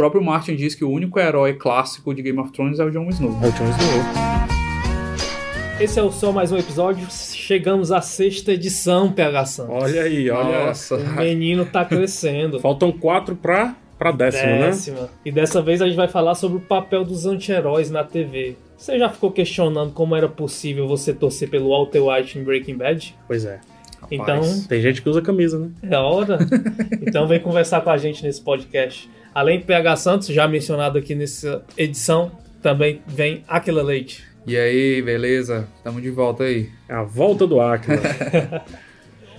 próprio Martin diz que o único herói clássico de Game of Thrones é o Jon Snow. É o Jon Snow. Esse é o só mais um episódio. Chegamos à sexta edição, PH Santos. Olha aí, olha. Nossa. O menino tá crescendo. Faltam quatro pra, pra décima, né? Décima. E dessa vez a gente vai falar sobre o papel dos anti-heróis na TV. Você já ficou questionando como era possível você torcer pelo Walter White em Breaking Bad? Pois é. Então, Tem gente que usa camisa, né? é a hora. então vem conversar com a gente nesse podcast. Além do PH Santos, já mencionado aqui nessa edição, também vem Aquila Leite. E aí, beleza? Tamo de volta aí. É a volta do Aquila.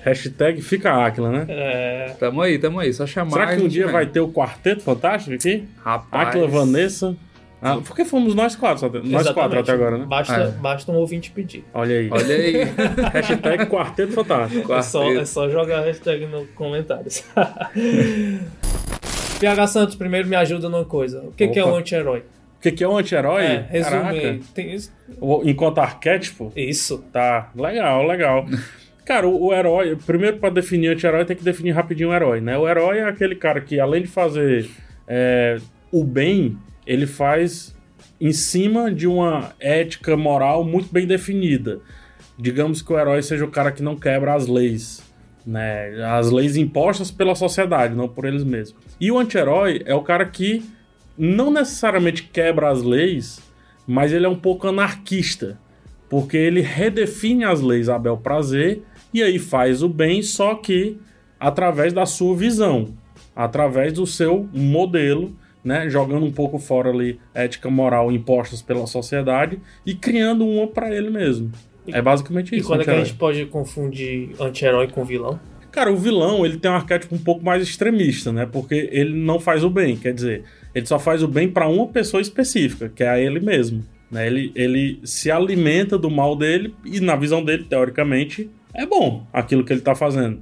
Hashtag fica Aquila, né? É, Tamo aí, tamo aí. Só chamar. Será que um dia vem. vai ter o quarteto fantástico aqui? Rapaz. Aquila, Vanessa. Ah, porque fomos nós quatro, só- nós exatamente. quatro até agora, né? Basta, É. basta um ouvinte pedir. Olha aí. Olha aí. Hashtag quarteto fantástico. É só, é só jogar a hashtag nos comentários. PH Santos, primeiro me ajuda numa coisa. O que, que é um anti-herói? O que, que é um anti-herói? É, resume. Tem isso? Enquanto arquétipo? Isso. Tá, legal, legal. Cara, o, o herói, primeiro pra definir anti-herói tem que definir rapidinho o herói, né? O herói é aquele cara que, além de fazer é, o bem, ele faz em cima de uma ética moral muito bem definida. Digamos que o herói seja o cara que não quebra as leis, né? As leis impostas pela sociedade, não por eles mesmos. E o anti-herói é o cara que não necessariamente quebra as leis, mas ele é um pouco anarquista porque ele redefine as leis a bel prazer e aí faz o bem, só que através da sua visão, através do seu modelo, né, jogando um pouco fora ali ética moral impostas pela sociedade e criando uma para ele mesmo. É basicamente E isso. quando é que a gente pode confundir anti-herói com vilão? Cara, o vilão, ele tem um arquétipo um pouco mais extremista, né? Porque ele não faz o bem, quer dizer, ele só faz o bem para uma pessoa específica, que é a ele mesmo. Né? Ele, ele se alimenta do mal dele e, na visão dele, teoricamente, é bom aquilo que ele tá fazendo.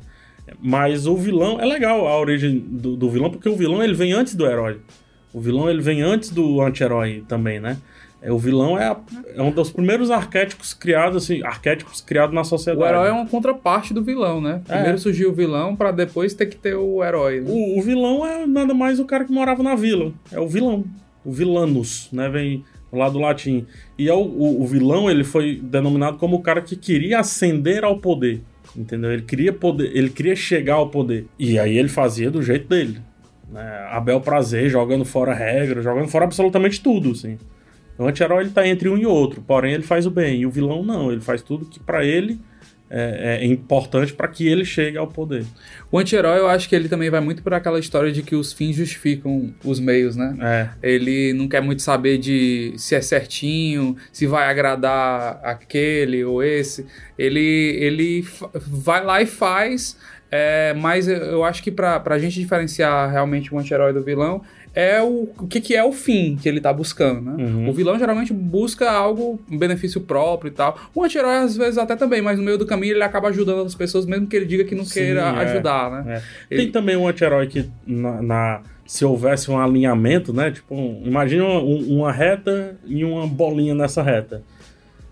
Mas o vilão, é legal a origem do, do vilão, porque o vilão ele vem antes do herói. O vilão ele vem antes do anti-herói também, né? É, o vilão é, a- é um dos primeiros arquétipos criados, assim, arquétipos criados na sociedade. O herói é uma contraparte do vilão, né? Primeiro É. surgiu o vilão pra depois ter que ter o herói. Né? O, o vilão é nada mais o cara que morava na vila. É o vilão. O vilanus, né? Vem lá do latim. E é o, o, o vilão, ele foi denominado como o cara que queria ascender ao poder. Entendeu? Ele queria poder, ele queria chegar ao poder. E aí ele fazia do jeito dele. Né? A bel prazer, jogando fora regra, jogando fora absolutamente tudo, assim. O anti-herói ele tá entre um e outro, porém ele faz o bem. E o vilão não, ele faz tudo que pra ele é, é importante pra que ele chegue ao poder. O anti-herói, eu acho que ele também vai muito por aquela história de que os fins justificam os meios, né? É, Ele não quer muito saber de se é certinho, se vai agradar aquele ou esse. Ele, ele vai lá e faz, é, mas eu- acho que pra, pra gente diferenciar realmente o anti-herói do vilão, é o, o que, que é o fim que ele tá buscando, né? Uhum. O vilão geralmente busca algo, um benefício próprio e tal. O anti-herói às vezes até também, mas no meio do caminho ele acaba ajudando as pessoas, mesmo que ele diga que não Sim, queira é. ajudar, né? É. Ele- Tem também um anti-herói que, na, na- se houvesse um alinhamento, né? Tipo, um- imagina uma, um- uma reta e uma bolinha nessa reta.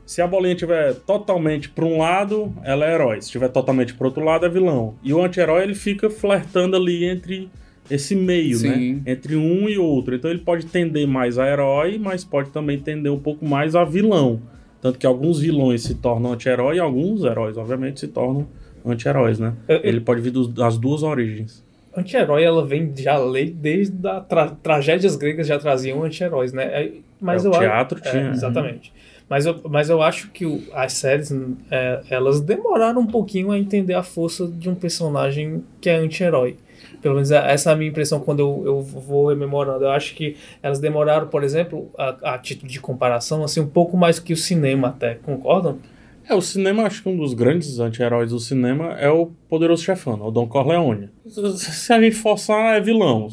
Se a bolinha estiver totalmente para um lado, ela é herói. Se estiver totalmente para outro lado, é vilão. E o anti-herói, ele fica flertando ali entre esse meio, Sim. né? Entre um e outro. Então ele pode tender mais a herói, mas pode também tender um pouco mais a vilão. Tanto que alguns vilões se tornam anti-herói e alguns heróis, obviamente, se tornam anti-heróis, né? Eu- eu- Ele pode vir das duas origens. Anti-herói, ela vem já lei desde as tra tragédias gregas já traziam anti-heróis, né? É, Mas É, eu o acho- teatro é, tinha. exatamente. Mas eu, mas eu acho que o- as séries, é, elas demoraram um pouquinho a entender a força de um personagem que é anti-herói. Pelo menos é- essa é a minha impressão quando eu, eu vou rememorando. Eu acho que elas demoraram, por exemplo, a, a título de comparação, assim, um pouco mais que o cinema até. Concordam? É, o cinema, acho que um dos grandes anti-heróis do cinema é o Poderoso Chefão, o Dom Corleone. Se a gente forçar, é vilão.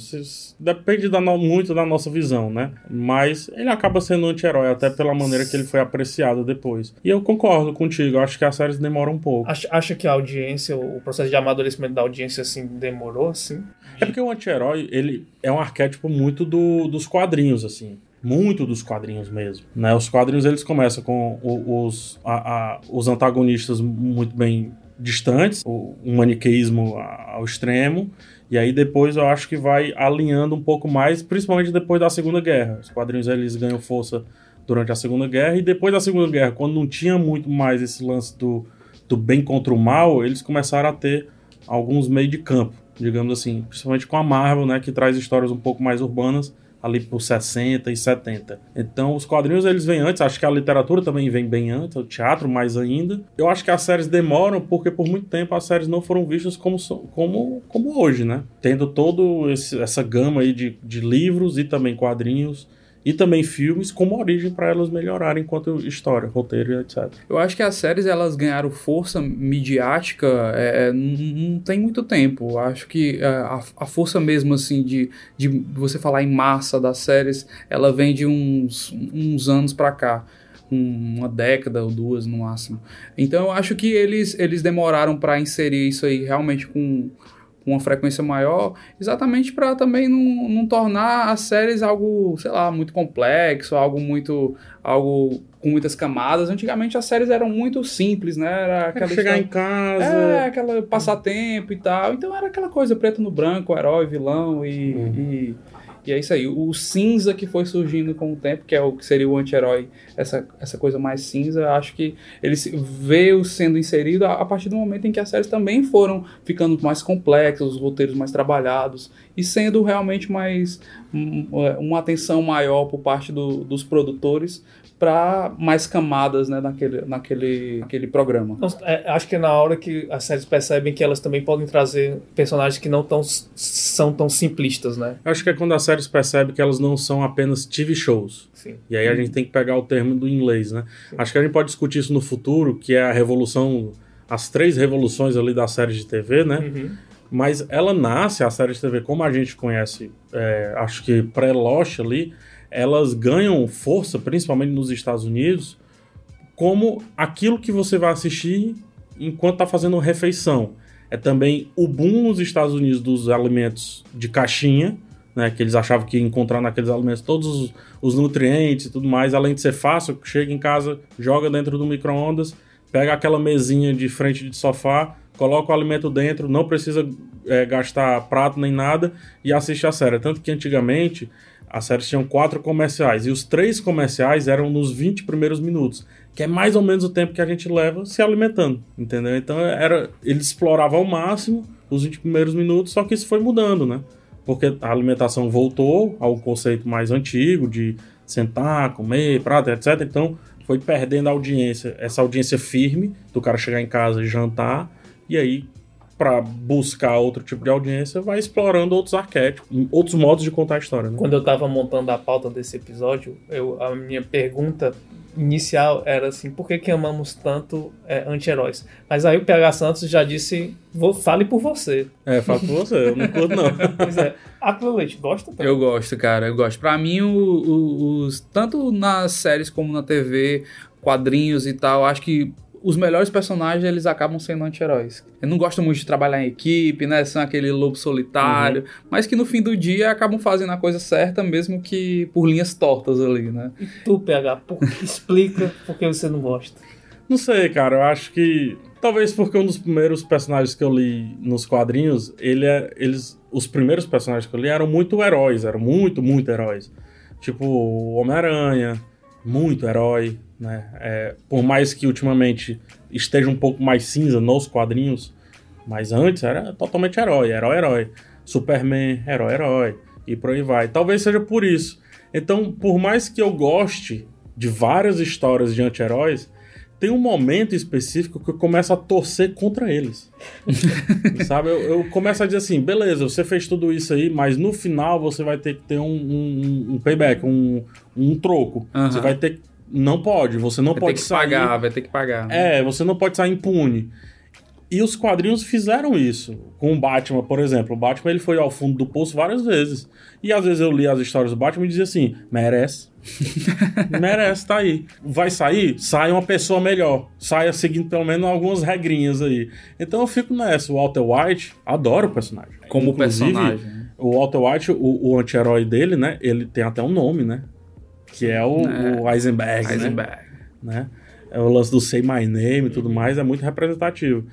Depende da no- muito da nossa visão, né? Mas ele acaba sendo um anti-herói, até pela maneira que ele foi apreciado depois. E eu concordo contigo, acho que as séries demoram um pouco. Acha, acha que a audiência, o processo de amadurecimento da audiência, assim, demorou, assim? É porque o anti-herói, ele é um arquétipo muito do- dos quadrinhos, assim. Muito dos quadrinhos mesmo. Né? Os quadrinhos, eles começam com os, a- a- os antagonistas muito bem distantes, um maniqueísmo ao extremo, e aí depois eu acho que vai alinhando um pouco mais, principalmente depois da Segunda Guerra. Os quadrinhos eles ganham força durante a Segunda Guerra, e depois da Segunda Guerra, quando não tinha muito mais esse lance do, do bem contra o mal, eles começaram a ter alguns meio de campo, digamos assim, principalmente com a Marvel, né, que traz histórias um pouco mais urbanas, ali por 60 e 70. Então, os quadrinhos eles vêm antes, acho que a literatura também vem bem antes, o teatro mais ainda. Eu acho que as séries demoram porque por muito tempo as séries não foram vistas como, como, como hoje, né? Tendo todo essa gama aí de, de livros e também quadrinhos e também filmes como origem para elas melhorarem enquanto história, roteiro, etc. Eu acho que as séries elas ganharam força midiática é, é não tem muito tempo. Eu acho que é, a, a, força mesmo assim de, de você falar em massa das séries, ela vem de uns, uns anos para cá uma década ou duas no máximo. Então eu acho que eles, eles demoraram para inserir isso aí realmente com com uma frequência maior, exatamente para também não, não tornar as séries algo, sei lá, muito complexo, algo muito. algo com muitas camadas. Antigamente as séries eram muito simples, né? Era aquela chegar história, em casa. É, aquela passatempo e tal. Então era aquela coisa preto no branco, herói, vilão e, e e é isso aí. O cinza que foi surgindo com o tempo, que é o que seria o anti-herói, essa, essa coisa mais cinza, acho que ele veio sendo inserido a, a, partir do momento em que as séries também foram ficando mais complexas, os roteiros mais trabalhados e sendo realmente mais uma atenção maior por parte do, dos produtores para mais camadas né, naquele, naquele, naquele programa. Então, é, acho que é na hora que as séries percebem que elas também podem trazer personagens que não tão, são tão simplistas, né? Acho que é quando as séries percebem que elas não são apenas TV shows. Sim. E aí a gente tem que pegar o termo do inglês, né? Sim. Acho que a gente pode discutir isso no futuro, que é a revolução, as três revoluções ali das séries de TV, né? Uhum. Mas ela nasce, a série de TV, como a gente conhece, é, acho que pré-Lost ali, elas ganham força, principalmente nos Estados Unidos, como aquilo que você vai assistir enquanto está fazendo refeição. É também o boom nos Estados Unidos dos alimentos de caixinha, né, que eles achavam que ia encontrar naqueles alimentos todos os, os nutrientes e tudo mais, além de ser fácil, chega em casa, joga dentro do micro-ondas, pega aquela mesinha de frente de sofá, coloca o alimento dentro, não precisa é, gastar prato nem nada e assiste a série. Tanto que antigamente as séries tinham quatro comerciais e os três comerciais eram nos 20 primeiros minutos, que é mais ou menos o tempo que a gente leva se alimentando, entendeu? Então era, ele explorava ao máximo os 20 primeiros minutos, só que isso foi mudando, né? Porque a alimentação voltou ao conceito mais antigo de sentar, comer, prato, etc. Então foi perdendo a audiência, essa audiência firme do cara chegar em casa e jantar, e aí para buscar outro tipo de audiência, vai explorando outros arquétipos, outros modos de contar a história. Né? Quando eu estava montando a pauta desse episódio, eu, a minha pergunta inicial era assim, por que, que amamos tanto é, anti-heróis? Mas aí o PH Santos já disse, vou, fale por você. É, fale por você, eu não curto não. pois é. Leite, gosta? Também? Eu gosto, cara, eu gosto. Pra mim, o, o, os, tanto nas séries como na TV, quadrinhos e tal, acho que os melhores personagens eles acabam sendo anti-heróis. Eu não gosto muito de trabalhar em equipe, né? São aquele lobo solitário, uhum. mas que no fim do dia acabam fazendo a coisa certa, mesmo que por linhas tortas ali, né? E tu, PH, por... explica por que você não gosta. Não sei, cara, eu acho que. Talvez porque um dos primeiros personagens que eu li nos quadrinhos, ele é, eles. Os primeiros personagens que eu li eram muito heróis, eram muito, muito heróis. Tipo, o Homem-Aranha, muito herói, né? É, por mais que ultimamente esteja um pouco mais cinza nos quadrinhos, mas antes era totalmente herói, herói, herói. Superman, herói, herói. E por aí vai. Talvez seja por isso. Então, por mais que eu goste de várias histórias de anti-heróis, tem um momento específico que eu começo a torcer contra eles. Sabe? Eu, eu, começo a dizer assim: beleza, você fez tudo isso aí, mas no final você vai ter que ter um, um, um payback, um, um troco. Uhum. Você vai ter Não pode, você não vai pode ter que sair. Pagar, vai ter que pagar. Né? É, você não pode sair impune. E os quadrinhos fizeram isso. Com o Batman, por exemplo. O Batman ele foi ao fundo do poço várias vezes. E às vezes eu li as histórias do Batman e dizia assim: merece. merece, tá aí. Vai sair? Sai uma pessoa melhor. Saia seguindo pelo menos algumas regrinhas aí. Então eu fico nessa. O Walter White, adoro o personagem. Como Inclusive, personagem. Né? O Walter White, o, o anti-herói dele, né? Ele tem até um nome, né? Que é o, é. o Eisenberg. Eisenberg. Né? né? É o lance do Say My Name e tudo mais, é muito representativo.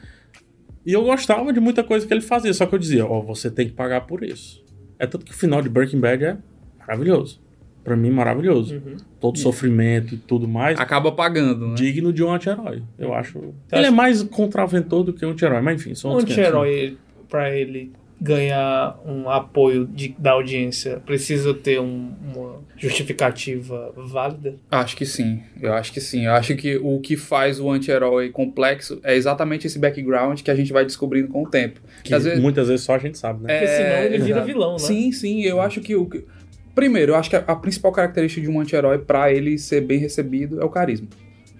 E eu gostava de muita coisa que ele fazia, só que eu dizia, ó, você tem que pagar por isso. É tanto que o final de Breaking Bad é maravilhoso. Pra mim, maravilhoso. Uhum. Todo sofrimento e tudo mais. Acaba pagando, né? Digno de um anti-herói. Eu acho. Então, ele é acho- mais contraventor do que um anti-herói, mas enfim, são Um 500, né? anti-herói, pra ele ganhar um apoio de- da audiência, precisa ter um- uma justificativa válida? Acho que sim, eu acho que sim. Eu acho que o que faz o anti-herói complexo é exatamente esse background que a gente vai descobrindo com o tempo. Que Às vezes- muitas vezes só a gente sabe, né? Porque senão ele vira vilão, né? Sim, sim, eu acho que o. que- Primeiro, eu acho que a, a principal característica de um anti-herói pra ele ser bem recebido é o carisma.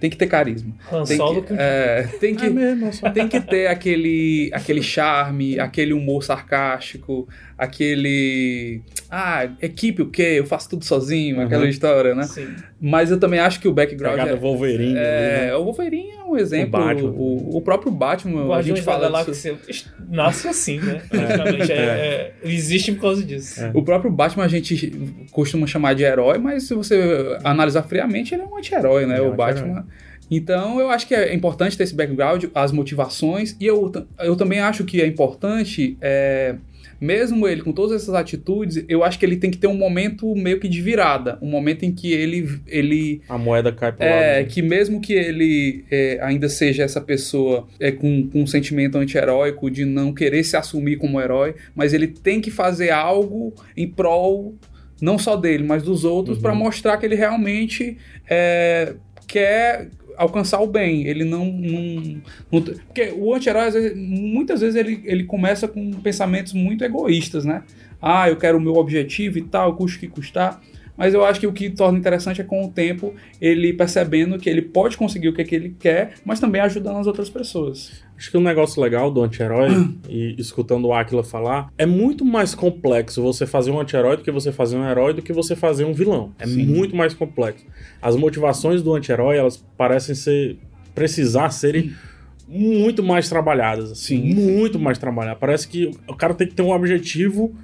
Tem que ter carisma. Han Tem Solo que, que... é, tem que, É mesmo, tem que ter aquele, aquele charme, aquele humor sarcástico, aquele. Ah, equipe o quê? Eu faço tudo sozinho, Uhum. aquela história, né? Sim. Mas eu também acho que o background. Pegada É, Wolverine. ali, é, né? o Wolverine é um exemplo. O Batman. O, o próprio Batman, a Guardiões gente fala disso. Galáxia nasce assim, né? Praticamente. É, é, existe por causa disso. É. O próprio Batman a gente costuma chamar de herói, mas se você analisar friamente, ele é um anti-herói, né? É um o Batman. Então eu acho que é importante ter esse background, as motivações, e eu, eu também acho que é importante, é, mesmo ele com todas essas atitudes, eu acho que ele tem que ter um momento meio que de virada, um momento em que ele, ele A moeda cai pro é, lado. que mesmo que ele é, ainda seja essa pessoa é, com, com um sentimento anti-heróico de não querer se assumir como herói, mas ele tem que fazer algo em prol não só dele, mas dos outros, Uhum. pra mostrar que ele realmente é, quer alcançar o bem. Ele não. não, não- porque o anti-herói, muitas vezes, ele, ele começa com pensamentos muito egoístas, né? Ah, eu quero o meu objetivo e tal, custe o que custar. Mas eu acho que o que torna interessante é com o tempo ele percebendo que ele pode conseguir o que, é que ele quer, mas também ajudando as outras pessoas. Acho que um negócio legal do anti-herói, e escutando o Aquila falar, é muito mais complexo você fazer um anti-herói do que você fazer um herói do que você fazer um vilão. É Sim. muito mais complexo. As motivações do anti-herói, elas parecem ser. precisar serem muito mais trabalhadas. Assim, Sim. Muito mais trabalhadas. Parece que o cara tem que ter um objetivo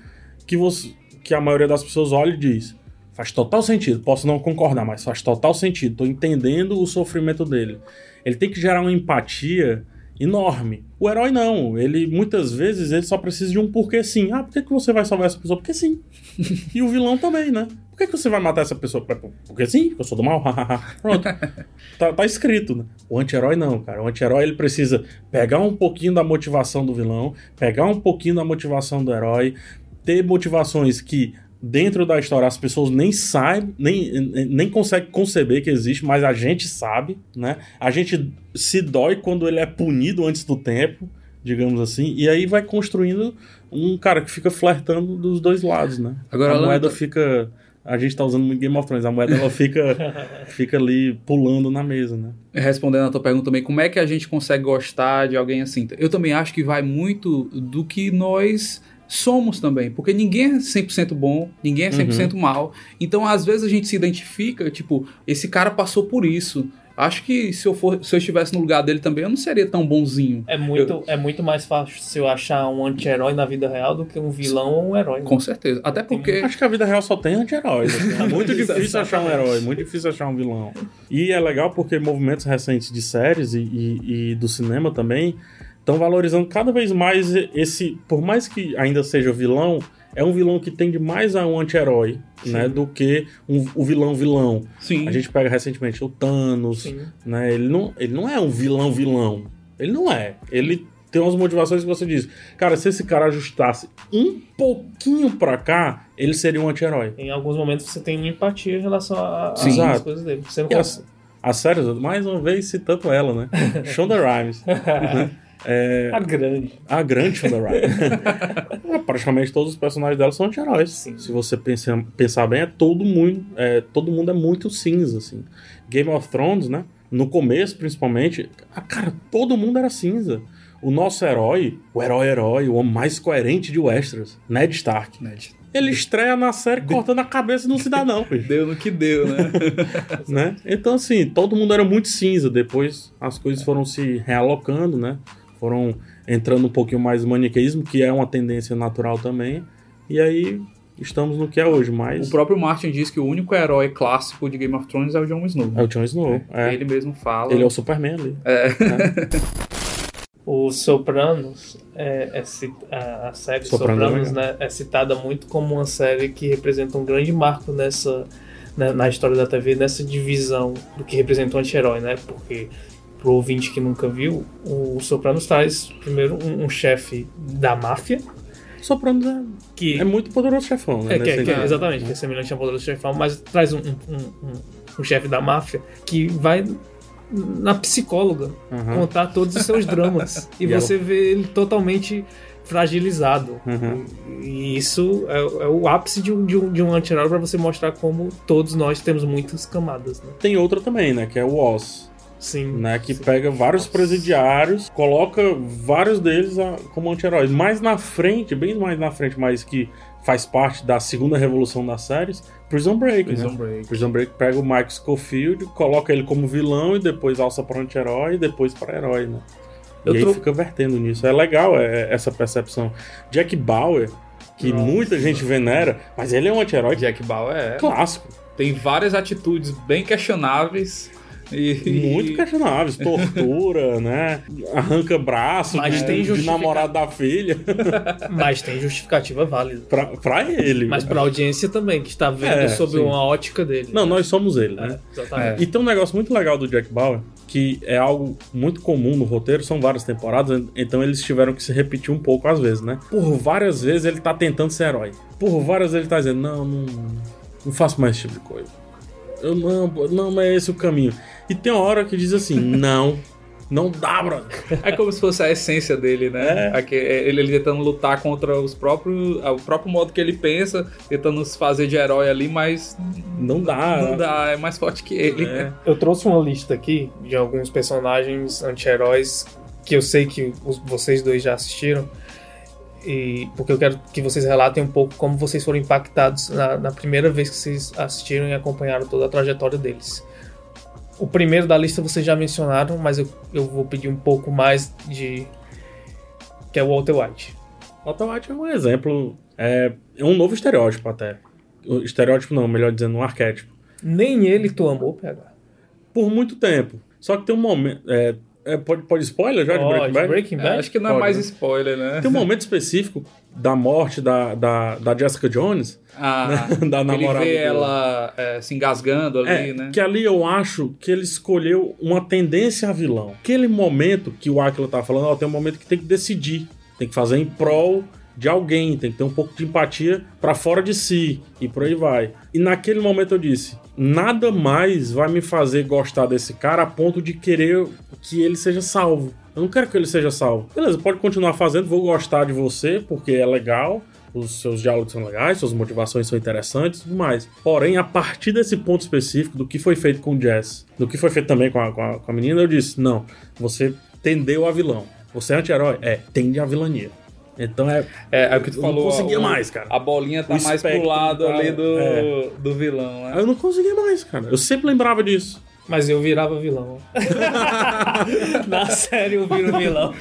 que, você, que a maioria das pessoas olha e diz. Faz total sentido. Posso não concordar, mas faz total sentido. Tô entendendo o sofrimento dele. Ele tem que gerar uma empatia enorme. O herói não. Ele muitas vezes ele só precisa de um porquê sim. Ah, por que, que você vai salvar essa pessoa? Porque sim. e o vilão também, né? Por que, que você vai matar essa pessoa? Porque sim, porque eu sou do mal. Pronto. tá, tá escrito, né? O anti-herói não, cara. O anti-herói ele precisa pegar um pouquinho da motivação do vilão, pegar um pouquinho da motivação do herói, ter motivações que dentro da história as pessoas nem sabem, nem, nem conseguem conceber que existe, mas a gente sabe, né? A gente se dói quando ele é punido antes do tempo, digamos assim, e aí vai construindo um cara que fica flertando dos dois lados, né? Agora, a moeda fica a gente tá usando muito Game of Thrones, a moeda ela fica fica ali pulando na mesa, né? Respondendo a tua pergunta também, como é que a gente consegue gostar de alguém assim? Eu também acho que vai muito do que nós somos também, porque ninguém é 100% bom, ninguém é 100% mal. Então, às vezes a gente se identifica, tipo, esse cara passou por isso. Acho que se eu for, se eu estivesse no lugar dele também, eu não seria tão bonzinho. É muito, é muito mais fácil achar um anti-herói na vida real do que um vilão ou um herói. né? Com certeza. Até porque Acho que a vida real só tem anti-heróis. assim. É muito difícil achar um herói, muito difícil achar um vilão. E é legal porque movimentos recentes de séries e, e- e do cinema também estão valorizando cada vez mais esse. Por mais que ainda seja vilão, é um vilão que tende mais a um anti-herói, né? Do que um, o vilão-vilão. sim, A gente pega recentemente o Thanos, Sim. né? Ele não, ele não é um vilão-vilão. Ele não é. Ele tem umas motivações que você diz. Cara, se esse cara ajustasse um pouquinho pra cá, ele seria um anti-herói. Em alguns momentos você tem empatia em relação a- a- às coisas dele. Você não E consegue. as, as séries, mais uma vez citando ela, né? Shonda Rhimes. É, A grande. a grande Shonda Rhimes. É, Praticamente todos os personagens dela são anti-heróis. Se você pensa, pensar bem, é todo mundo, é, todo mundo é muito cinza, assim. Game of Thrones, né? No começo, principalmente, ah, cara, todo mundo era cinza. O nosso herói, o herói-herói, o homem mais coerente de Westeros, Ned Stark. Ned, Ele estreia na série cortando a cabeça do cidadão, bicho deu no que deu, né? né? Então, assim, todo mundo era muito cinza. Depois as coisas foram se realocando, né? Foram entrando um pouquinho mais no maniqueísmo, que é uma tendência natural também. E aí estamos no que é hoje, o mas próprio Martin diz que o único herói clássico de Game of Thrones é o Jon Snow. é o Jon Snow. É. Ele, Ele mesmo fala. é o Superman ali. É. né? O Sopranos, é, é a, a série Sopranos é Sopranos, né, é citada muito como uma série que representa um grande marco nessa na, na história da TV, nessa divisão do que representa um anti-herói, né? Porque pro ouvinte que nunca viu, o Sopranos traz primeiro um, um chefe da máfia Sopranos é, que é muito poderoso chefão, né? é, que, é- que é- exatamente, que é semelhante ao Poderoso Chefão, mas traz um, um, um, um chefe da máfia que vai na psicóloga Aham. contar todos os seus dramas. e E ela- você vê ele totalmente fragilizado. Uhum. E isso é, é o ápice de um, de um, de um anti-herói pra você mostrar como todos nós temos muitas camadas, né? Tem outra também, né? Que é o Oz. Sim. né, que sim. pega vários presidiários, coloca vários deles a- como anti-heróis. Mais na frente, bem mais na frente, mas que faz parte da segunda revolução das séries, Prison Break. Prison né? Break. Prison Break pega o Mike Scofield, coloca ele como vilão e depois alça para anti-herói e depois para herói, né? Eu e aí tro- fica vertendo nisso. É legal é, essa percepção. Jack Bauer, que Nossa. muita gente venera, mas ele é um anti-herói Jack Bauer é. clássico. Tem várias atitudes bem questionáveis. E, Muito questionáveis, tortura, né? Arranca braço Mas de, tem de namorado da filha. Mas tem justificativa válida. pra, pra ele. Mas pra audiência também, que está vendo É, sob sim. uma ótica dele. Não, nós somos ele, É, né? exatamente. E tem um negócio muito legal do Jack Bauer, que é algo muito comum no roteiro, são várias temporadas, então eles tiveram que se repetir um pouco às vezes, né? Por várias vezes ele tá tentando ser herói. Por várias vezes ele tá dizendo, não, não, não faço mais esse tipo de coisa. Eu não, não, não é esse o caminho. E tem uma hora que diz assim, não, não dá, brother. É como se fosse a essência dele, né? É. Aque- Ele, ele tentando lutar contra os próprios, o próprio modo que ele pensa, tentando se fazer de herói ali, mas Não dá. não dá, é mais forte que ele. É. Eu trouxe uma lista aqui de alguns personagens anti-heróis que eu sei que os- vocês dois já assistiram. E porque eu quero que vocês relatem um pouco como vocês foram impactados na, na primeira vez que vocês assistiram e acompanharam toda a trajetória deles. O primeiro da lista vocês já mencionaram, mas eu, eu vou pedir um pouco mais de. que é o Walter White. Walter White é um exemplo, é, é um novo estereótipo até. O Estereótipo não, melhor dizendo, um arquétipo. Nem ele tu amou, PH. por muito tempo. Só que tem um momento. É, é, pode, pode spoiler já de Breaking Bad? Breaking É, Bad? acho que não é Pode, mais né? spoiler, né? Tem um momento específico da morte da, da, da Jessica Jones, Ah, da ele namorada. vê do- ela é, se engasgando ali, É, né? que ali eu acho que ele escolheu uma tendência a vilão. Aquele momento que o Aquila tá falando, ó, tem um momento que tem que decidir. Tem que fazer em prol de alguém, tem que ter um pouco de empatia pra fora de si e por aí vai. E naquele momento eu disse: nada mais vai me fazer gostar desse cara a ponto de querer que ele seja salvo. Eu não quero que ele seja salvo. Beleza, pode continuar fazendo, vou gostar de você porque é legal, os seus diálogos são legais, suas motivações são interessantes e tudo mais. Porém, a partir desse ponto específico do que foi feito com o Jess, do que foi feito também com a, com a, com a menina, eu disse: não, você tendeu a vilão. Você é anti-herói? É, tende a vilania. Então é. É, é o que tu Eu não falou. conseguia o- mais, cara. A bolinha tá O mais pro lado tá- ali do, é. do vilão, né? Eu não conseguia mais, cara. Eu sempre lembrava disso. Mas eu virava vilão. Na série eu viro vilão.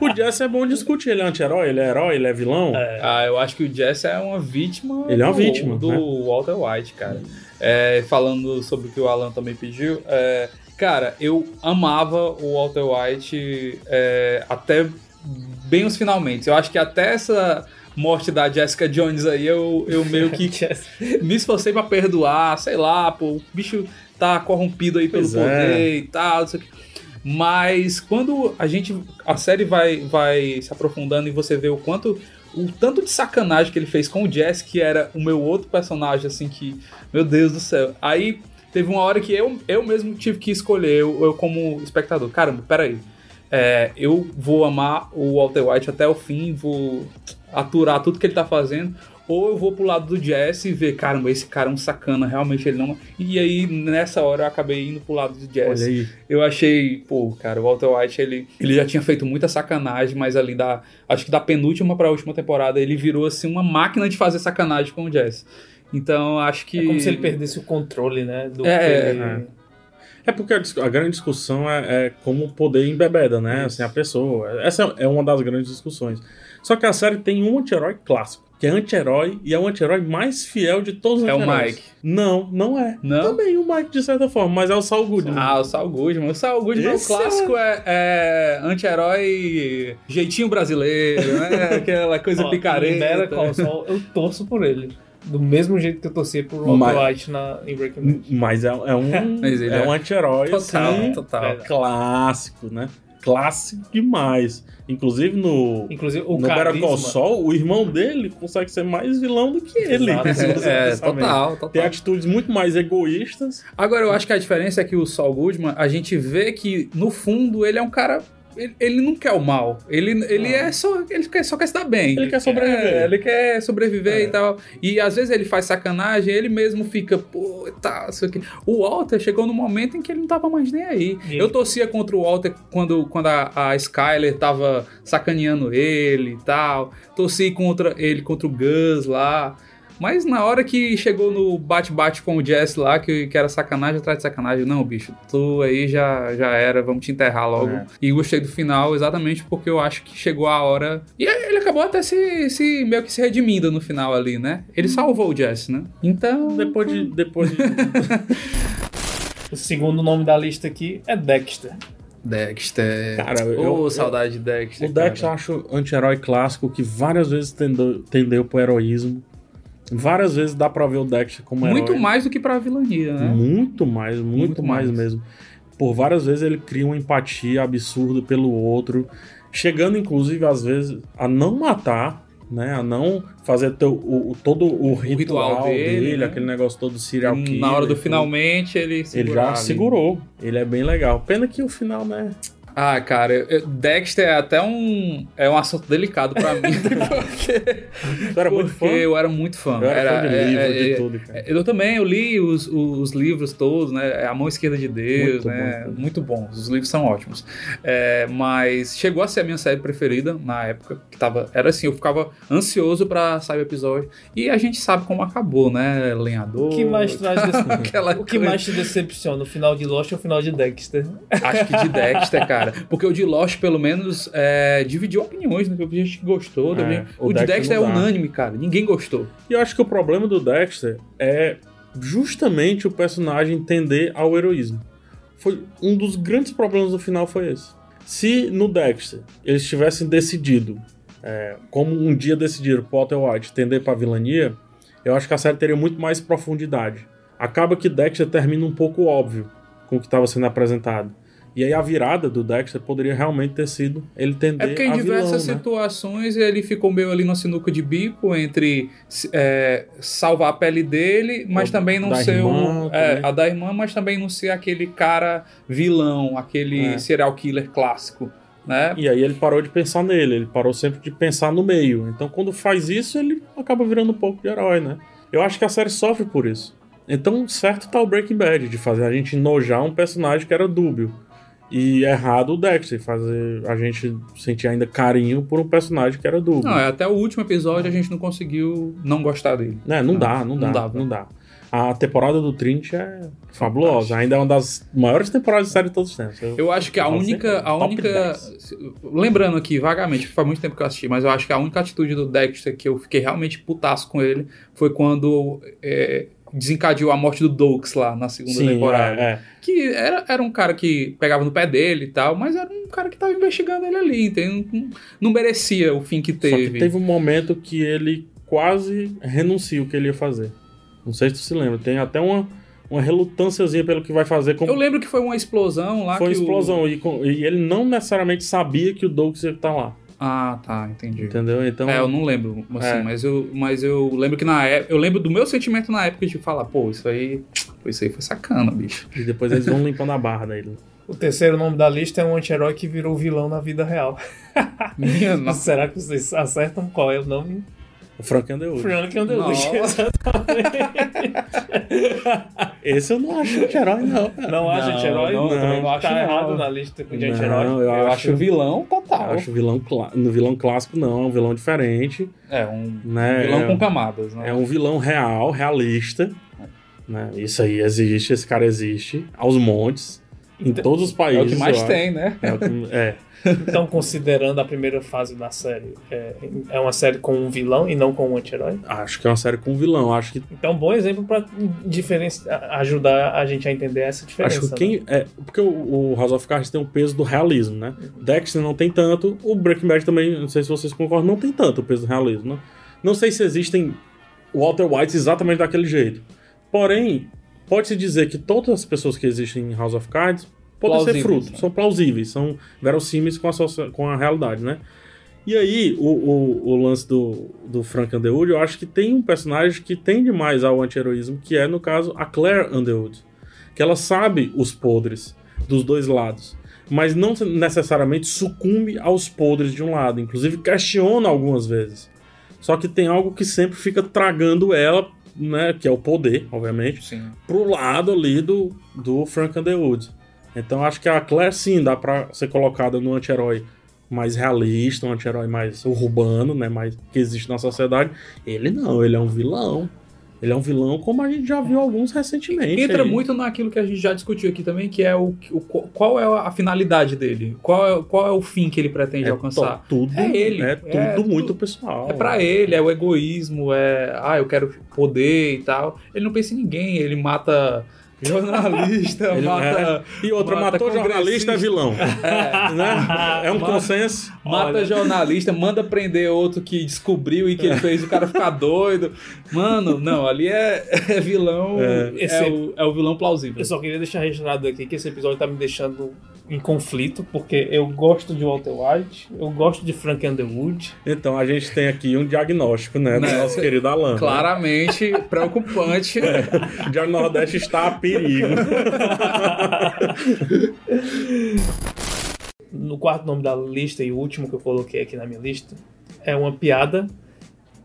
O Jess é bom discutir. Ele é anti-herói, ele é herói, ele é vilão. Ah, eu acho que o Jesse é uma vítima. Ele é uma do, vítima, Do né? Walter White, cara. É, falando sobre o que o Alan também pediu, é, cara, eu amava o Walter White é, até bem os finalmente. Eu acho que até essa morte da Jessica Jones aí, eu, eu meio que me esforcei pra perdoar, sei lá, pô, o bicho tá corrompido aí pelo Pois é. poder e tal, não sei o que. Mas quando a gente. A série vai, vai se aprofundando e você vê o quanto. O tanto de sacanagem que ele fez com o Jess, que era o meu outro personagem, assim, que. Meu Deus do céu. Aí teve uma hora que eu, eu mesmo tive que escolher, eu, eu como espectador. Caramba, peraí. É, eu vou amar o Walter White até o fim, vou aturar tudo que ele tá fazendo, ou eu vou pro lado do Jesse e ver, caramba, esse cara é um sacana, realmente ele não. E aí, nessa hora, eu acabei indo pro lado do Jesse. Olha aí. Eu achei, pô, cara, o Walter White, ele, ele já tinha feito muita sacanagem, mas ali da. Acho que da penúltima pra última temporada, ele virou assim uma máquina de fazer sacanagem com o Jesse. Então, acho que. É como se ele perdesse o controle, né? Do É, que é. É porque a, a grande discussão é, é como o poder embebeda, né? Assim, a pessoa. Essa é uma das grandes discussões. Só que a série tem um anti-herói clássico. Que é anti-herói e é o anti-herói mais fiel de todos os É o anti-heróis. Mike. Não, não é. Não? Também o Mike, de certa forma, mas é o Saul Goodman. Ah, o Saul Goodman. O Saul Goodman, Esse o clássico é, é anti-herói jeitinho brasileiro, né? Aquela coisa Ó, picareta. Call Saul, eu torço por ele. Do mesmo jeito que eu torcia por Walter Mas- White na, em Breaking Bad. Mas é, é um, Mas ele é é um anti-herói Total, assim, total. É. clássico, né? Clássico demais. Inclusive no, Inclusive, o no Better. Call Saul, o irmão dele consegue ser mais vilão do que ele. Exato. É, pensar bem. total, Tem total. atitudes muito mais egoístas. Agora, eu acho que a diferença é que o Saul Goodman, a gente vê que, no fundo, ele é um cara... Ele, ele não quer o mal. Ele, ele é só... Ele quer, só quer se dar bem. Ele quer sobreviver. É, ele quer sobreviver É. e tal. E às vezes ele faz sacanagem, ele mesmo fica, pô, tá, isso aqui. O Walter chegou no momento em que ele não tava mais nem aí. E- Eu torcia contra o Walter quando, quando a, a Skyler tava sacaneando ele e tal. Torci contra ele, contra o Gus lá. Mas na hora que chegou no bate-bate com o Jess lá, que, que era sacanagem atrás de sacanagem, não, bicho, tu aí já, já era, vamos te enterrar logo. É. E gostei do final exatamente porque eu acho que chegou a hora. E ele acabou até se, se meio que se redimindo no final ali, né? Ele salvou o Jess, né? Então. Depois de. Depois de O segundo nome da lista aqui é Dexter. Dexter. Cara, Ô, eu- eu- saudade de Dexter. o Dex eu acho anti-herói clássico que várias vezes tendeu, tendeu pro heroísmo. Várias vezes dá pra ver o Dexter como herói. Muito mais do que pra vilania, né? Muito mais, muito, Muito mais, mais. mesmo. Por várias vezes ele cria uma empatia absurda pelo outro, chegando inclusive às vezes a não matar, né, a não fazer teu- o, o- todo o ritual, ritual dele, dele, né? aquele negócio todo serial killer. Na hora do finalmente, ele Ele já ali. segurou. Ele é bem legal. Pena que o final, né? Ah, cara, eu- Dexter é até um é um assunto delicado pra mim, porque, Tu era muito porque fã? eu era muito fã. Eu era, fã de é- livro, é- de é- tudo, cara. Eu também, eu li os, os livros todos, né? A Mão Esquerda de Deus, Muito né? bom. Muito bons. Os livros são ótimos. É, mas chegou a ser a minha série preferida na época, que tava. Era assim, eu ficava ansioso pra sair o episódio. E a gente sabe como acabou, né? Lenhador. O que mais traz desse... O que coisa. mais te decepciona? O final de Lost ou o final de Dexter? Acho que de Dexter, cara. Porque o de Lost, pelo menos, é, dividiu opiniões, né? Teve gente que gostou. É, gente- o o, de Dexter Dexter é unânime, cara. Ninguém gostou. E eu acho que o problema do Dexter é justamente o personagem tender ao heroísmo. Foi um dos grandes problemas do final foi esse. Se no Dexter eles tivessem decidido, é, como um dia decidiram Potter White tender pra vilania, eu acho que a série teria muito mais profundidade. Acaba que Dexter termina um pouco óbvio com o que estava sendo apresentado. E aí a virada do Dexter poderia realmente ter sido ele tender É porque em a diversas vilão, né? situações ele ficou meio ali na sinuca de bico entre é, salvar a pele dele, mas O também não ser irmã o. É, a da irmã, mas também não ser aquele cara vilão, aquele É. serial killer clássico. Né? E aí ele parou de pensar nele, ele parou sempre de pensar no meio. Então quando faz isso, ele acaba virando um pouco de herói, né? Eu acho que a série sofre por isso. Então certo tá o Breaking Bad, de fazer a gente enojar um personagem que era dúbio. E errado o Dexter, fazer a gente sentir ainda carinho por um personagem que era dúbio. Não, é, até o último episódio a gente não conseguiu não gostar dele. Né, não dá, não Não dá, dava. não dá. A temporada do Trinity é fabulosa, ainda é uma das maiores temporadas de série de todos os tempos. Eu acho que a única. A única 10. lembrando aqui, vagamente, faz muito tempo que eu assisti, mas eu acho que a única atitude do Dexter que eu fiquei realmente putaço com ele foi quando é, desencadeou a morte do Dokes lá na segunda Sim, temporada. é, é. Que era, era um cara que pegava no pé dele e tal, mas era um cara que tava investigando ele ali, entendeu? Não, não merecia o fim que Só teve. que teve um momento que ele quase renuncia o que ele ia fazer. Não sei se tu se lembra. Tem até uma, uma relutânciazinha pelo que vai fazer. Como Eu lembro que foi uma explosão lá foi uma que o- explosão. E, com- e ele não necessariamente sabia que o Douglas ia estar lá. Ah, tá, entendi. Entendeu? Então. É, eu não lembro, assim, É. mas, eu, mas eu lembro que na época. Eu lembro do meu sentimento na época de falar, pô, isso aí. pô, Isso aí foi sacana, bicho. E depois eles vão limpando a barra dele. O terceiro nome da lista é um anti-herói que virou vilão na vida real. Minha nossa. Será que vocês acertam qual é o nome? O Frank Underwood. Frank Underwood. Nossa. Esse eu não acho anti-herói, não. cara. Não acha Não, anti-herói? não, eu também não acho Tá não. errado na lista de Não, anti-herói. eu, Eu, acho, acho vilão eu total. acho vilão no vilão clássico não, é um vilão diferente, É, um né? vilão é, com camadas, né? é um vilão real, realista, né? Isso aí existe, esse cara existe aos montes, Em todos os É países. o que mais eu tem, né? acho. É, o que- é. Então, considerando a primeira fase da série, é, é uma série com um vilão e não com um anti-herói? acho que é uma série com vilão. Acho que Então, bom exemplo para ajudar a gente a entender essa diferença. Acho que quem. É, porque o, o House of Cards tem um peso do realismo, né? Dexter não tem tanto, o Breaking Bad também, não sei se vocês concordam, não tem tanto o peso do realismo. Né? Não sei se existem Walter Whites exatamente daquele jeito. Porém, pode-se dizer que todas as pessoas que existem em House of Cards podem ser Plausíveis, frutos, né? são plausíveis, são verossímeis com a, socia- com a realidade, né? E aí, o, o, o lance do, do Frank Underwood, eu acho que tem um personagem que tende mais ao anti-heroísmo, que é, no caso, a Claire Underwood. Que ela sabe os podres dos dois lados, mas não necessariamente sucumbe aos podres de um lado. Inclusive, questiona algumas vezes. Só que tem algo que sempre fica tragando ela, né? Que é o poder, obviamente Sim. pro lado ali do, do Frank Underwood. Então acho que a Claire sim dá pra ser colocada no anti-herói mais realista, um anti-herói mais urbano, né, mais que existe na sociedade. Ele não, ele é um vilão. Ele é um vilão como a gente já viu alguns recentemente. Entra aí. muito naquilo que a gente já discutiu aqui também, que é o, o qual é a finalidade dele, qual é, qual é o fim que ele pretende é alcançar. tudo, É ele, é é tudo muito tudo- pessoal. É pra ele, é o egoísmo, é ah, eu quero poder e tal. Ele não pensa em ninguém, ele mata jornalista, Ele- mata, é. E outra, mata matou jornalista é vilão. é, né? É um Mata- consenso. mata Olha. jornalista, manda prender outro que descobriu e que ele fez o cara ficar doido. Mano, não, ali é, é vilão, É. é, Esse- o, é o vilão plausível. Eu só queria deixar registrado aqui que esse episódio tá me deixando em conflito, porque eu gosto de Walter White, eu gosto de Frank Underwood. Então a gente tem aqui um diagnóstico, né, do Né? nosso querido Alan. né? Claramente preocupante. O Diário Nordeste está a perigo. No quarto nome da lista e o último que eu coloquei aqui na minha lista é uma piada,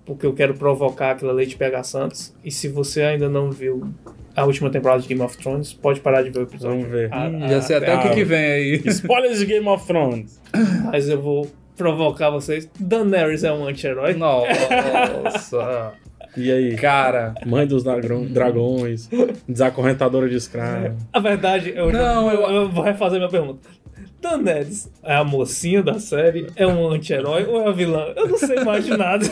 porque eu quero provocar aquela Leite PH Santos. E se você ainda não viu a última temporada de Game of Thrones, pode parar de ver o episódio. Vamos ver. A- Hum, a- já sei até a- o que, que vem aí. Spoilers de Game of Thrones. Mas eu vou provocar vocês. Daenerys é um anti-herói. Nossa. E aí? Cara. Mãe dos dragões, desacorrentadora de escravos. A verdade, eu, Não, eu, eu- eu vou refazer minha pergunta. Daenerys é a mocinha da série? É um anti-herói ou é a vilã? Eu não sei mais de nada.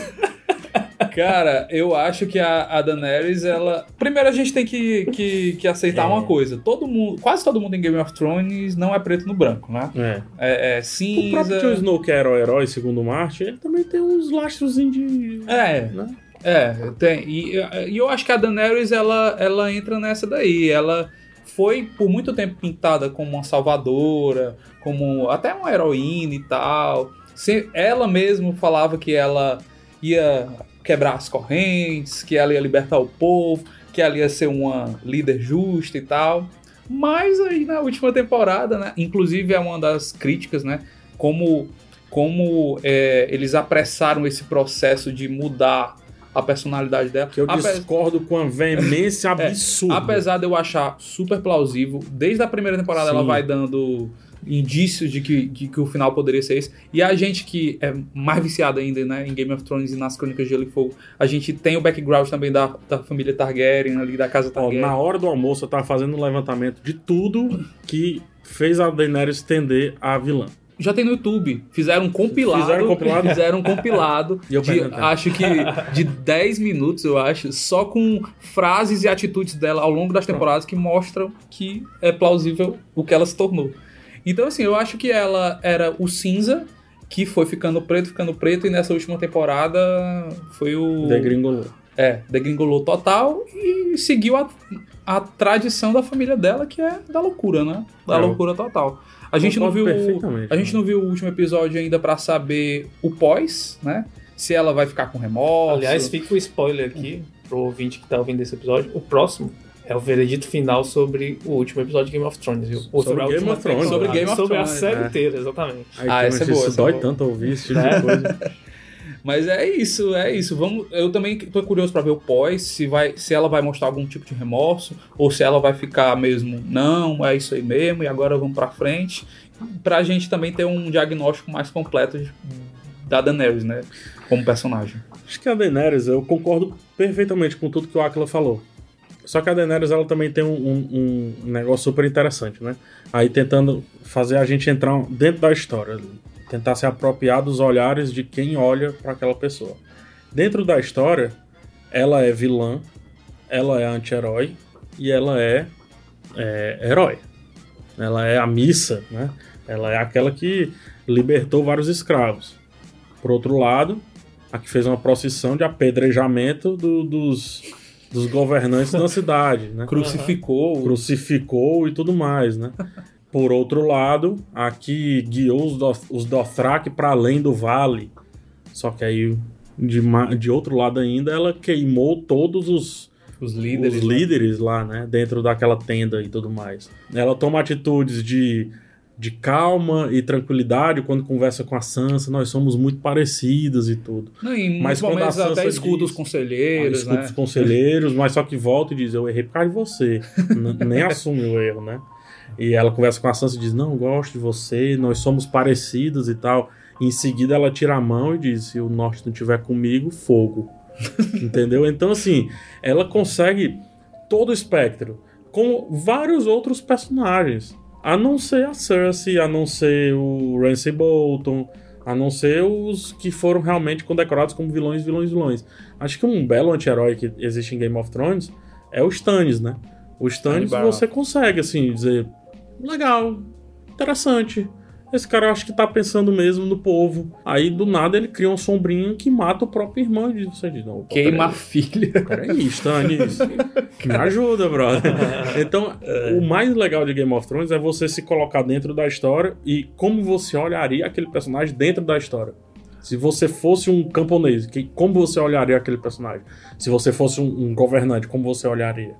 Cara, eu acho que a, a Daenerys, ela. Primeiro a gente tem que, que, que aceitar É. uma coisa. Todo mundo, quase todo mundo em Game of Thrones não é preto no branco, né? É. É, é O próprio Jon cinza. Snow, que era o herói, segundo o Martin, ele também tem uns lastros de. É, Né? é, tem. E, e eu acho que a Daenerys, ela, ela entra nessa daí. Ela foi por muito tempo pintada como uma salvadora, como até uma heroína e tal. Se- ela mesmo falava que ela ia quebrar as correntes, que ela ia libertar o povo, que ela ia ser uma líder justa e tal. Mas aí na última temporada, né? Inclusive é uma das críticas, né? Como, como é, eles apressaram esse processo de mudar a personalidade dela. Que eu discordo com a veemência absurda. Apesar de eu achar super plausível, desde a primeira temporada Sim. ela vai dando indícios de que, de que o final poderia ser esse. E a gente que é mais viciado ainda né, em Game of Thrones e nas Crônicas de Gelo e Fogo, a gente tem o background também da, da família Targaryen, ali da casa Ó, Targaryen. na hora do almoço eu tava fazendo um levantamento de tudo que fez a Daenerys tender a vilã. Já tem no YouTube. Fizeram um compilado. Fizeram um compilado? Fizeram um compilado. De, acho que de 10 minutos, eu acho, só com frases e atitudes dela ao longo das temporadas que mostram que é plausível o que ela se tornou. Então, assim, eu acho que ela era o cinza que foi ficando preto, ficando preto, e nessa última temporada foi o. Degringolou. É, degringolou total e seguiu a, a tradição da família dela, que é da loucura, né? Da É, loucura total. A gente não viu. A gente né? não viu o último episódio ainda pra saber o pós, né? Se ela vai ficar com remorso. Aliás, fica o spoiler aqui pro ouvinte que tá ouvindo esse episódio. O próximo é o veredito final sobre o último episódio de Game of Thrones, viu? Ou Sobre a Game of Thrones, sobre Game of Sobre a Thrones, série é. inteira, exatamente. Aí, Ah, essa é isso boa, essa é dói boa. tanto ouvir esse tipo de coisa. Mas é isso, é isso. Vamos, eu também tô curioso pra ver o pós, se vai, se ela vai mostrar algum tipo de remorso ou se ela vai ficar mesmo, não, é isso aí mesmo e agora vamos pra frente, pra gente também ter um diagnóstico mais completo de- da Daenerys, né, como personagem. Acho que a Daenerys, eu concordo perfeitamente com tudo que o Aquila falou. Só que a Daenerys ela também tem um, um, um negócio super interessante, né? Aí tentando fazer a gente entrar dentro da história, tentar se apropriar dos olhares de quem olha para aquela pessoa. Dentro da história, ela é vilã, ela é anti-herói e ela é, é herói. Ela é a missa, né? Ela é aquela que libertou vários escravos. Por outro lado, a que fez uma procissão de apedrejamento do- dos, dos governantes da cidade, né? Crucificou. Crucificou e tudo mais, né? Por outro lado, a que guiou os, os Dothraki para além do vale. Só que aí, de, de outro lado ainda, ela queimou todos os, Os líderes. os né? líderes lá, né? Dentro daquela tenda e tudo mais. Ela toma atitudes de, de calma e tranquilidade quando conversa com a Sansa. Nós somos muito parecidas e tudo. Não, em Mas quando a Sansa até escuta os conselheiros, Escuta né? os conselheiros, mas só que volta e diz: Eu errei por causa de você. Nem assume o erro, né? E ela conversa com a Sansa e diz: Não, gosto de você, nós somos parecidas e tal. E em seguida ela tira a mão e diz: Se o norte não tiver comigo, fogo. Entendeu? Então, assim, ela consegue todo o espectro com vários outros personagens. A não ser a Cersei, a não ser o Ramsay Bolton, a não ser os que foram realmente condecorados como vilões, vilões, vilões. Acho que um belo anti-herói que existe em Game of Thrones é o Stannis, né? O Stannis Stannis você consegue, assim, dizer, legal, interessante. Esse cara acho que tá pensando mesmo no povo. Aí, do nada, ele cria uma sombrinha que mata o próprio irmão e diz, você diz, não, Queima a filha. Peraí, Stannis. Me ajuda, brother. Então, o mais legal de Game of Thrones é você se colocar dentro da história e como você olharia aquele personagem dentro da história. Se você fosse um camponês, que- como você olharia aquele personagem? Se você fosse um, um governante, como você olharia?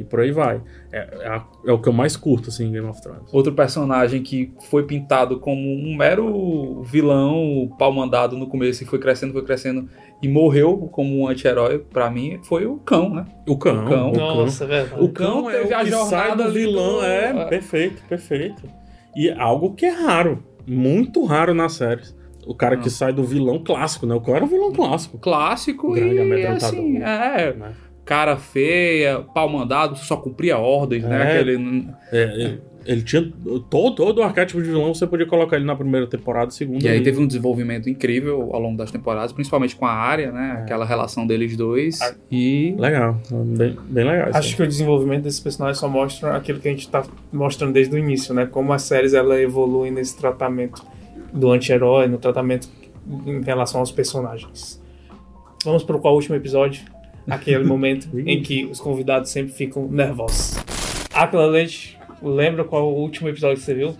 E por aí vai. É, é a- é o que eu mais curto, assim, em Game of Thrones. Outro personagem que foi pintado como um mero vilão, pau mandado no começo e foi crescendo, foi crescendo e morreu como um anti-herói, pra mim, foi o cão, né? O cão. O cão. O cão. Nossa, é verdade. O cão é o teve a que sai jornada do vilão. do- É, perfeito, perfeito. E é algo que é raro. Muito raro nas séries. O cara Não. que sai do vilão clássico, né? O cara é um vilão clássico. Clássico Grande e assim, é, Né? Cara feia, pau mandado, só cumpria ordens, né? É. Aquele, É, ele, ele tinha. Todo, todo o arquétipo de vilão você podia colocar ele na primeira temporada, segunda. E aí ali. teve um desenvolvimento incrível ao longo das temporadas, principalmente com a área, né? É. Aquela relação deles dois. Ah. E Legal, bem, bem legal. Acho que o desenvolvimento desses personagens só mostra aquilo que a gente tá mostrando desde o início, né? Como as séries ela evoluem nesse tratamento do anti-herói, no tratamento em relação aos personagens. Vamos para qual último episódio? Aquele momento em que os convidados sempre ficam nervosos. Aquela Leite, lembra qual o último episódio que você viu?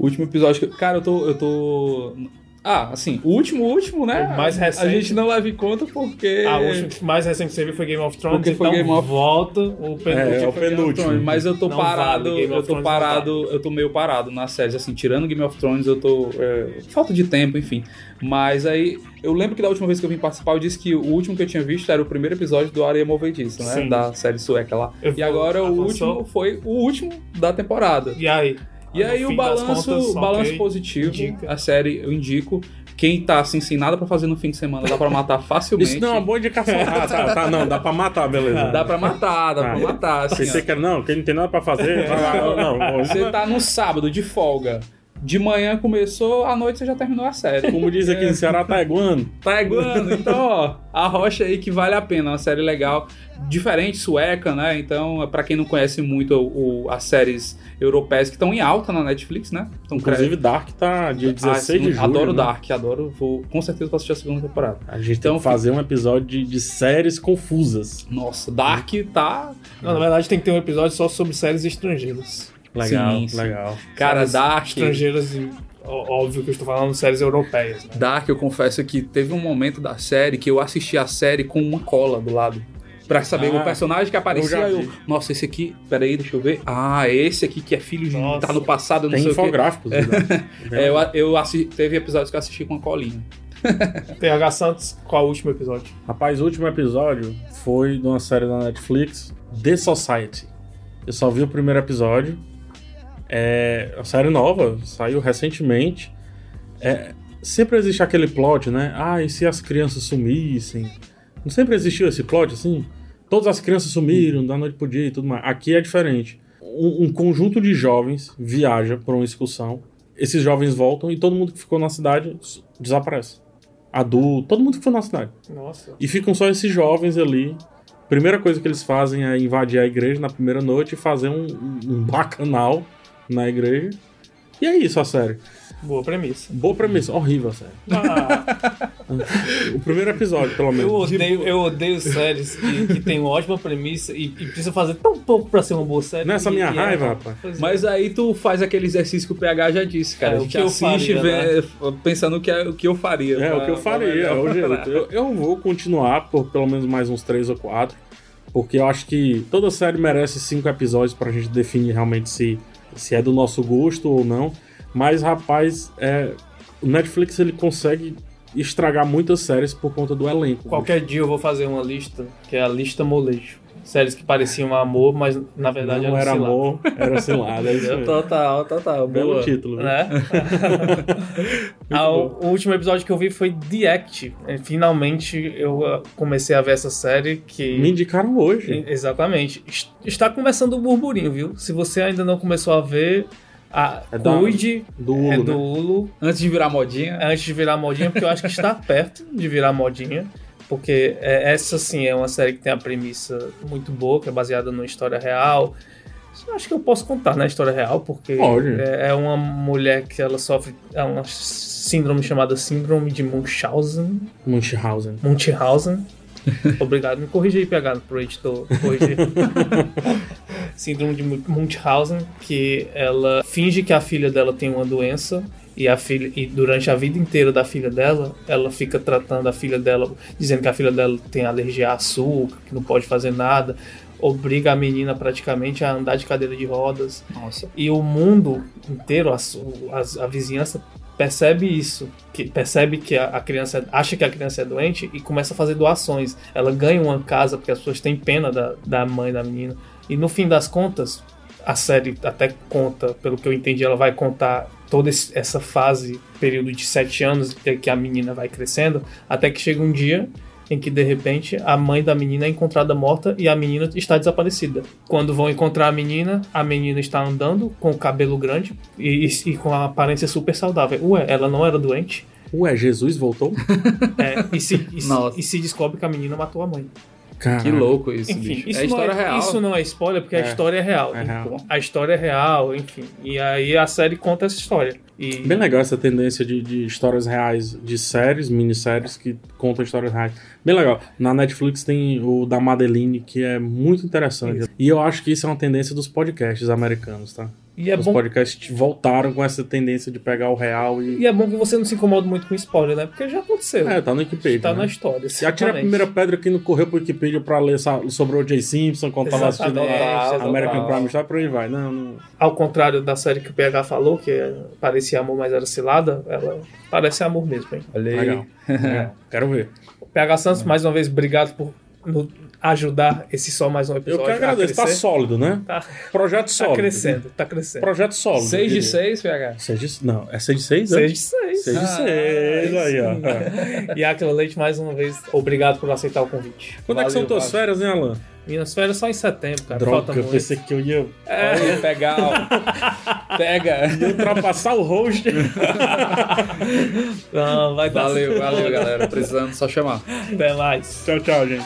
o último episódio que. Cara, eu tô. Eu tô. Ah, assim, o último, o último, né? O mais recente. A gente não leva em conta porque. Ah, o último mais recente que você viu foi Game of Thrones, Porque foi então Game of- volta o penúltimo. É, é o of penúltimo. Thrones, Mas eu tô Não parado, vale, eu tô Thrones parado, eu tô meio parado nas séries, assim, tirando Game of Thrones, eu tô. é, falta de tempo, enfim. Mas aí, eu lembro que da última vez que eu vim participar, eu disse que o último que eu tinha visto era o primeiro episódio do Areia Movediça, né? Sim. Da série sueca lá. Eu E agora o último foi o último da temporada. E aí? E aí o balanço, contas, balanço positivo, indica. a série eu indico. Quem tá assim, sem nada pra fazer no fim de semana, dá pra matar facilmente. Isso não é uma boa indicação. Ah, tá, tá, não, dá pra matar, beleza. Dá pra matar, dá Ah, pra matar. Assim, Pensei ó. que era, não, quem não tem nada pra fazer, vai lá, não, não. Você tá no sábado de folga. De manhã começou, à noite você já terminou a série. Como diz aqui no Ceará, tá iguando. Tá. Então, ó, a rocha aí que vale a pena, uma série legal, diferente, sueca, né? Então, pra quem não conhece muito o, o- as séries europeias que estão em alta na Netflix, né? Então, Inclusive, Dark tá dia 16 de julho. Adoro né? Dark, adoro. Vou com certeza vou assistir a segunda temporada. A gente Então, tem que fazer um episódio de, de séries confusas. Nossa, Dark tá. Não, na verdade tem que ter um episódio só sobre séries estrangeiras. Legal, Sim, sim. legal. Cara, Séries Dark. Estrangeiras e óbvio que eu estou falando séries europeias, né? Dark, eu confesso que teve um momento da série que eu assisti a série com uma cola do lado. Pra saber Ah, o personagem que aparecia, eu eu, nossa, esse aqui, peraí, deixa eu ver. Ah, esse aqui que é filho de. Nossa. tá no passado, eu não Tem sei o quê. infográficos. né? É, eu, eu assi- teve episódios que eu assisti com a colinha. TH Santos, qual o último episódio? Rapaz, o último episódio foi de uma série da Netflix, The Society. Eu só vi o primeiro episódio. É uma série nova, saiu recentemente. É, sempre existe aquele plot, né? Ah, e se as crianças sumissem? Não sempre existiu esse plot assim? todas as crianças sumiram da noite pro dia e tudo mais. Aqui é diferente. Um, um conjunto de jovens viaja para uma excursão, esses jovens voltam e todo mundo que ficou na cidade desaparece. Adulto, todo mundo que ficou na cidade. Nossa. E ficam só esses jovens ali. Primeira coisa que eles fazem é invadir a igreja na primeira noite e fazer um- um bacanal na igreja. E é isso a série. Boa premissa. Boa premissa, horrível a série. Ah, O primeiro episódio, pelo menos. eu, odeio, eu odeio séries que, que tem uma ótima premissa e, e precisa fazer tão pouco pra ser uma boa série. Nessa e- minha e é- raiva, rapaz. É. Mas aí tu faz aquele exercício que o PH já disse, cara. É, a o gente que eu assiste faria, vê- pensando o que, é- o que eu faria. É, o pra- que eu faria, é o. Eu, eu vou continuar por pelo menos mais uns três ou quatro, porque eu acho que toda série merece cinco episódios pra gente definir realmente se, se é do nosso gosto ou não. Mas, rapaz, é, o Netflix ele consegue estragar muitas séries por conta do elenco. Qualquer dia eu vou fazer uma lista, que é a lista molejo. Séries que pareciam amor, mas na verdade não era cilada. amor, era cilada. É. Total, total. Belo boa. título. viu? Né? Ah, o, o último episódio que eu vi foi The Act. E, Finalmente eu ah, comecei a ver essa série que. Me indicaram hoje. Exatamente. Es- Está começando o burburinho, viu? Se você ainda não começou a ver, a, É da- cuide. do Hulu, é do né? Hulu. Antes de virar modinha. Antes de virar modinha, porque eu acho que está perto de virar modinha. Porque é, essa sim é uma série que tem a premissa muito boa, que é baseada numa história real. Eu Acho que eu posso contar na história real, porque é, é uma mulher que ela sofre é uma síndrome chamada Síndrome de Munchausen. Munchausen. Munchausen. Obrigado, me corrija aí, PH, pro editor corrigir. Síndrome de Mun- Munchausen, que ela finge que a filha dela tem uma doença e a filha e durante a vida inteira da filha dela, ela fica tratando a filha dela, dizendo que a filha dela tem alergia a açúcar, que não pode fazer nada, obriga a menina praticamente a andar de cadeira de rodas. Nossa. E o mundo inteiro, a, a, a vizinhança percebe isso, que percebe que a, a criança acha que a criança é doente e começa a fazer doações. Ela ganha uma casa porque as pessoas têm pena da, da mãe da menina. E no fim das contas, a série até conta, pelo que eu entendi, ela vai contar toda esse- essa fase, período de sete anos que que a menina vai crescendo, até que chega um dia em que de repente a mãe da menina é encontrada morta e a menina está desaparecida. Quando vão encontrar a menina, a menina está andando com o cabelo grande e, e- e com a aparência super saudável. Ué, ela não era doente? Ué, Jesus voltou? É, e, se, e, se, e se descobre que a menina matou a mãe. Que louco isso, Enfim, bicho. isso, é história não é, real. isso não é spoiler porque É. a história é real. É real. A história é real, enfim. E aí a série conta essa história. E Bem legal essa tendência de, de histórias reais, de séries, minisséries que contam histórias reais. Bem legal. Na Netflix tem o da Madeline, que é muito interessante. E eu acho que isso é uma tendência dos podcasts americanos, tá? E é, Os bom, podcasts voltaram com essa tendência de pegar o real e. e é bom que você não se incomoda muito com spoiler, né? Porque já aconteceu. É, tá no Wikipedia. tá né? na história. E atira a primeira pedra que não correu pro Wikipedia pra ler sobre o J. Simpson, quando tava assistindo a. American Crime Story, por aí vai. Não, não. Ao contrário da série que o PH falou, que é- parecia amor, mas era cilada, ela parece amor mesmo, hein? Olha aí. Legal. Legal. Quero ver. PH Santos, mais uma vez, obrigado por nos ajudar esse só mais um Eu episódio. que agradeço. a Tá sólido, né? Tá, Projeto tá sólido. crescendo, tá crescendo. Projeto sólido. 6 de eu diria. 6, PH. 6 de... Não, é 6 de 6? 6 de 6. 6 de Ah, 6, aí, ó. E Aquila Leite, mais uma vez, obrigado por aceitar o convite. Quando é que são Valeu, tuas valeu. férias, hein, Alan? Minhas férias só em setembro, cara. Droga, Falta eu muito. pensei que eu ia Olha, pegar. ó. Pega. ultrapassar o host. Não, vai dar Valeu, valeu, galera. Precisando só chamar. Até mais. tchau, tchau, gente.